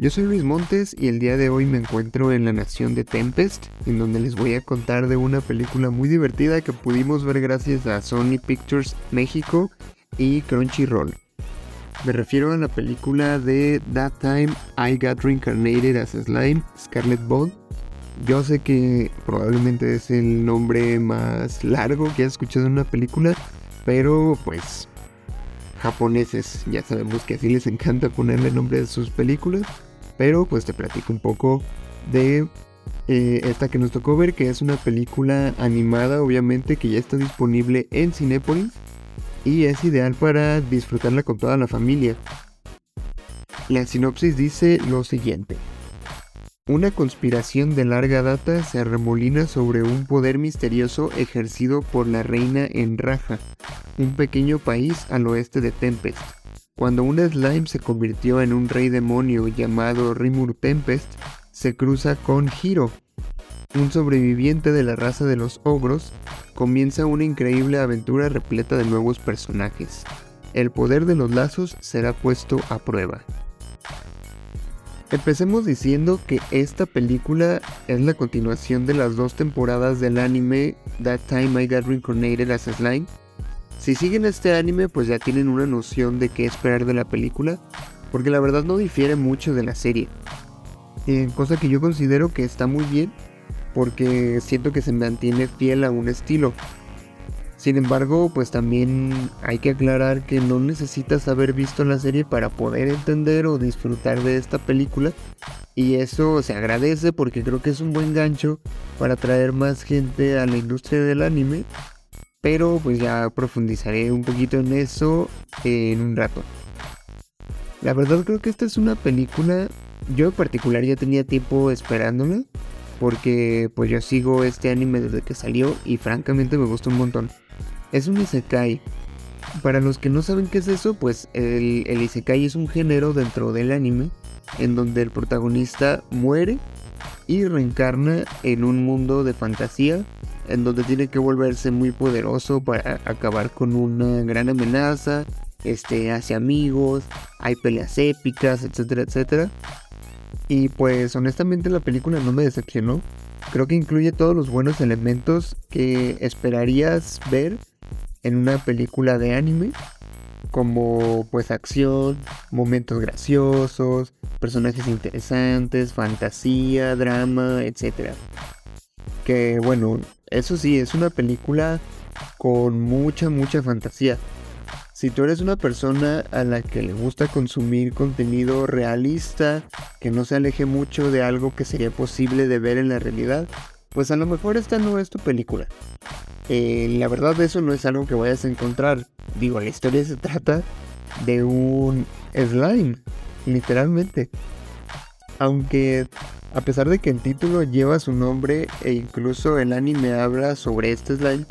Yo soy Luis Montes y el día de hoy me encuentro en la nación de Tempest, en donde les voy a contar de una película muy divertida que pudimos ver gracias a Sony Pictures México y Crunchyroll. Me refiero a la película de That Time I Got Reincarnated as Slime, Scarlet Bond, yo sé que probablemente es el nombre más largo que has escuchado en una película, pero pues japoneses ya sabemos que así les encanta ponerle nombre a sus películas, pero pues te platico un poco de eh, esta que nos tocó ver, que es una película animada obviamente que ya está disponible en Cinepolis y es ideal para disfrutarla con toda la familia. La sinopsis dice lo siguiente. Una conspiración de larga data se arremolina sobre un poder misterioso ejercido por la reina en Raja, un pequeño país al oeste de Tempest. Cuando un slime se convirtió en un rey demonio llamado Rimur Tempest, se cruza con Hiro, un sobreviviente de la raza de los ogros, comienza una increíble aventura repleta de nuevos personajes. El poder de los lazos será puesto a prueba. Empecemos diciendo que esta película es la continuación de las dos temporadas del anime That Time I Got Reincarnated as a Slime. Si siguen este anime pues ya tienen una noción de qué esperar de la película, porque la verdad no difiere mucho de la serie. Eh, cosa que yo considero que está muy bien, porque siento que se mantiene fiel a un estilo. Sin embargo, pues también hay que aclarar que no necesitas haber visto la serie para poder entender o disfrutar de esta película. Y eso se agradece porque creo que es un buen gancho para atraer más gente a la industria del anime. Pero pues ya profundizaré un poquito en eso en un rato. La verdad creo que esta es una película, yo en particular ya tenía tiempo esperándola. Porque pues yo sigo este anime desde que salió y francamente me gusta un montón. Es un isekai. Para los que no saben qué es eso, pues el, el isekai es un género dentro del anime en donde el protagonista muere y reencarna en un mundo de fantasía en donde tiene que volverse muy poderoso para acabar con una gran amenaza, este, hace amigos, hay peleas épicas, etcétera, etcétera. Y pues honestamente la película no me decepcionó. Creo que incluye todos los buenos elementos que esperarías ver en una película de anime, como pues acción, momentos graciosos, personajes interesantes, fantasía, drama, etc. Que bueno, eso sí, es una película con mucha, mucha fantasía. Si tú eres una persona a la que le gusta consumir contenido realista, que no se aleje mucho de algo que sería posible de ver en la realidad, pues a lo mejor esta no es tu película. Eh, la verdad eso no es algo que vayas a encontrar. Digo, la historia se trata de un slime, literalmente. Aunque a pesar de que el título lleva su nombre e incluso el anime habla sobre este slime,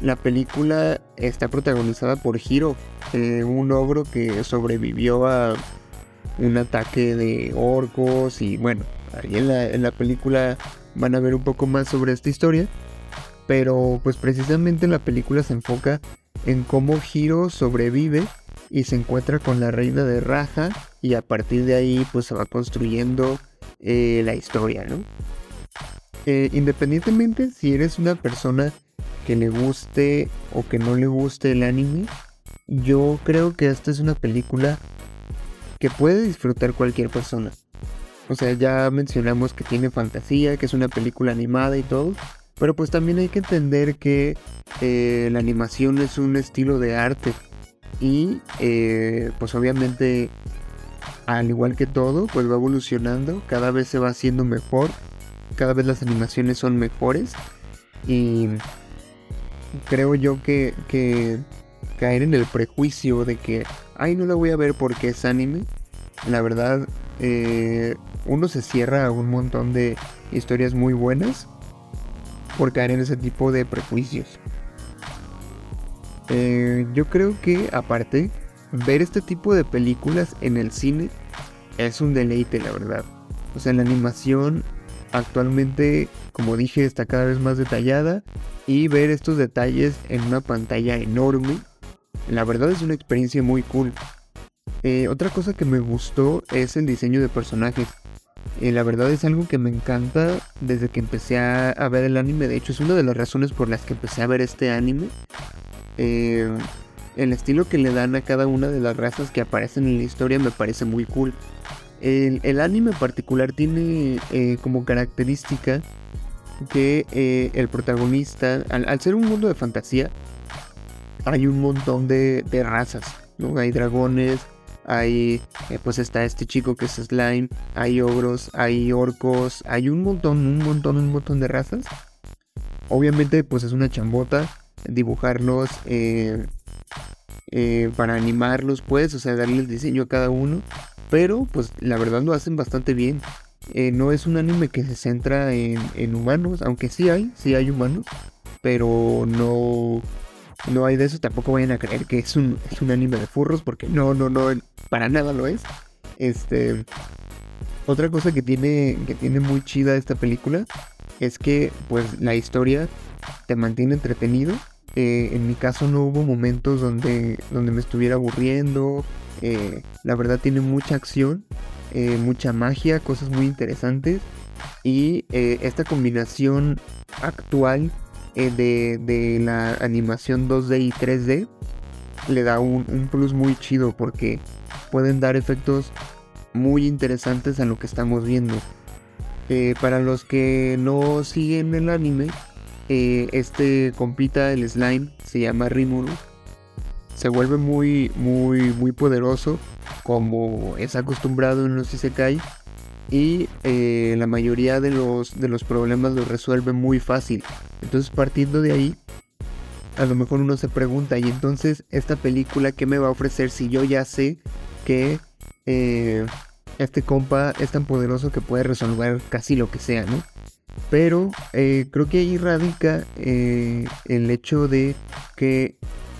la película está protagonizada por Hiro, eh, un ogro que sobrevivió a un ataque de orcos y bueno, ahí en la, en la película van a ver un poco más sobre esta historia. Pero pues precisamente la película se enfoca en cómo Hiro sobrevive y se encuentra con la reina de Raja y a partir de ahí pues se va construyendo eh, la historia, ¿no? Eh, independientemente si eres una persona que le guste o que no le guste el anime, yo creo que esta es una película que puede disfrutar cualquier persona. O sea, ya mencionamos que tiene fantasía, que es una película animada y todo, pero pues también hay que entender que eh, la animación es un estilo de arte. Y eh, pues obviamente, al igual que todo, pues va evolucionando. Cada vez se va haciendo mejor. Cada vez las animaciones son mejores. Y creo yo que, caer en el prejuicio de que, ay, no la voy a ver porque es anime. La verdad, eh, uno se cierra a un montón de historias muy buenas por caer en ese tipo de prejuicios. Eh, yo creo que aparte, ver este tipo de películas en el cine es un deleite, la verdad. O sea, la animación actualmente, como dije, está cada vez más detallada y ver estos detalles en una pantalla enorme, la verdad es una experiencia muy cool. Eh, otra cosa que me gustó es el diseño de personajes. Eh, la verdad es algo que me encanta desde que empecé a, ver el anime. De hecho, es una de las razones por las que empecé a ver este anime. Eh, el estilo que le dan a cada una de las razas que aparecen en la historia me parece muy cool. El, anime en particular tiene eh, como característica que el protagonista, al, ser un mundo de fantasía, hay un montón de, de razas. ¿no? Hay dragones, hay, eh, pues está este chico que es slime, hay ogros, hay orcos, hay un montón, un montón, un montón de razas. Obviamente, pues es una chambota dibujarlos eh, eh, para animarlos, pues, o sea, darle el diseño a cada uno. Pero, pues, la verdad lo hacen bastante bien. no es un anime que se centra en, en humanos, aunque sí hay, sí hay humanos, pero no no hay de eso, tampoco vayan a creer que es un, es un anime de furros, porque no, no, no, para nada lo es. Este. Otra cosa que tiene, que tiene muy chida esta película es que, pues, la historia te mantiene entretenido. Eh, en mi caso no hubo momentos donde, donde me estuviera aburriendo. Eh, la verdad tiene mucha acción, eh, mucha magia, cosas muy interesantes. Y esta combinación actual eh, de, la animación 2D y 3D le da un, plus muy chido porque pueden dar efectos muy interesantes a lo que estamos viendo. Para los que no siguen el anime, eh, este compita, el slime, se llama Rimuru. Se vuelve muy, muy, muy poderoso como es acostumbrado en los Isekai y eh, la mayoría de los, de los problemas los resuelve muy fácil. Entonces partiendo de ahí, a lo mejor uno se pregunta, y entonces esta película, ¿qué me va a ofrecer si yo ya sé que eh, este compa es tan poderoso que puede resolver casi lo que sea, ¿no? Pero eh, creo que ahí radica el hecho de que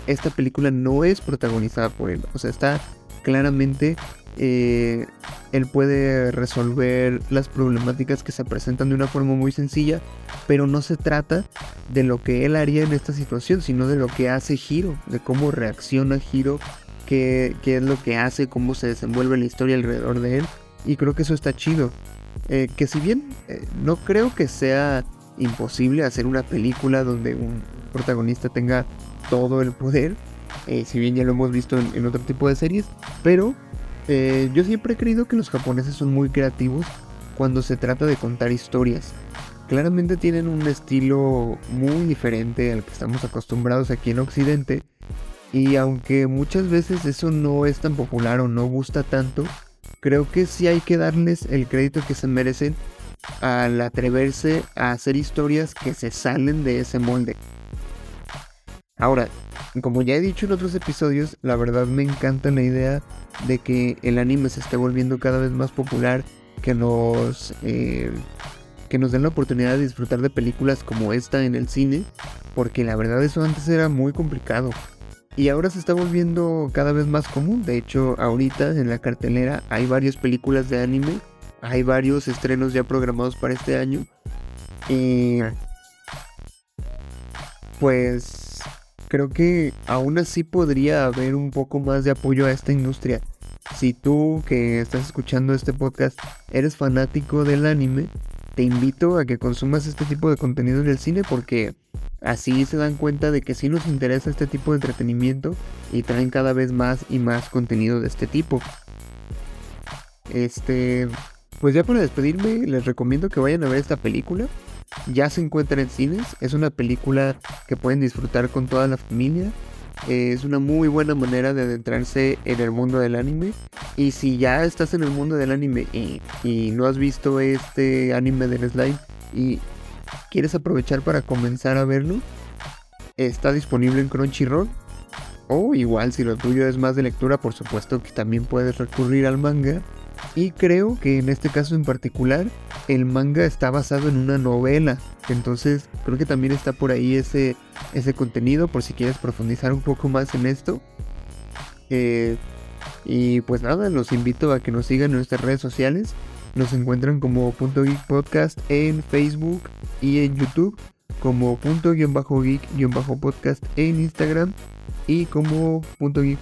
esta película no es protagonizada por él. O sea, está claramente eh, él puede resolver las problemáticas que se presentan de una forma muy sencilla, pero no se trata de lo que él haría en esta situación, sino de lo que hace Hiro, de cómo reacciona Hiro, qué, es lo que hace, cómo se desenvuelve la historia alrededor de él, y creo que eso está chido. Eh, que si bien eh, no creo que sea imposible hacer una película donde un protagonista tenga todo el poder, si bien ya lo hemos visto en otro tipo de series, pero eh, yo siempre he creído que los japoneses son muy creativos cuando se trata de contar historias. Claramente tienen un estilo muy diferente al que estamos acostumbrados aquí en Occidente. Y aunque muchas veces eso no es tan popular o no gusta tanto, creo que sí hay que darles el crédito que se merecen al atreverse a hacer historias que se salen de ese molde. Ahora, como ya he dicho en otros episodios, la verdad me encanta la idea de que el anime se esté volviendo cada vez más popular, que nos, eh, que nos den la oportunidad de disfrutar de películas como esta en el cine, porque la verdad eso antes era muy complicado. Y ahora se está volviendo cada vez más común. De hecho, ahorita en la cartelera hay varias películas de anime. Hay varios estrenos ya programados para este año. Y pues creo que aún así podría haber un poco más de apoyo a esta industria. Si tú que estás escuchando este podcast eres fanático del anime, te invito a que consumas este tipo de contenido en el cine porque así se dan cuenta de que sí nos interesa este tipo de entretenimiento y traen cada vez más y más contenido de este tipo. Este, pues ya para despedirme les recomiendo que vayan a ver esta película ya se encuentra en cines. Es una película que pueden disfrutar con toda la familia. es una muy buena manera de adentrarse en el mundo del anime. Y si ya estás en el mundo del anime y, no has visto este anime del slime y quieres aprovechar para comenzar a verlo, está disponible en Crunchyroll. O igual si lo tuyo es más de lectura, por supuesto que también puedes recurrir al manga. Y creo que en este caso en particular el manga está basado en una novela. Entonces creo que también está por ahí ese, ese contenido por si quieres profundizar un poco más en esto. Eh, y pues nada, los invito a que nos sigan en nuestras redes sociales. Nos encuentran como Podcast en Facebook y en YouTube, como Punto Geek Podcast en Instagram y como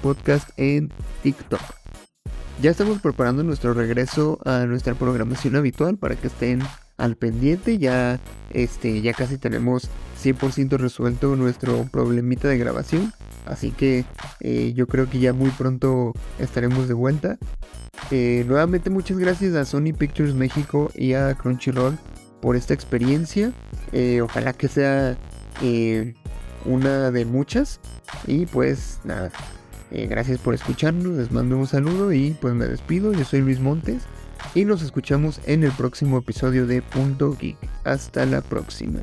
Podcast en TikTok. Ya estamos preparando nuestro regreso a nuestra programación habitual para que estén al pendiente. Ya, este, ya casi tenemos 100% resuelto nuestro problemita de grabación. Así que eh, yo creo que ya muy pronto estaremos de vuelta. Eh, nuevamente muchas gracias a Sony Pictures México y a Crunchyroll por esta experiencia. Eh, ojalá que sea una de muchas. Y pues nada, gracias por escucharnos, les mando un saludo y pues me despido. Yo soy Luis Montes y nos escuchamos en el próximo episodio de Punto Geek. Hasta la próxima.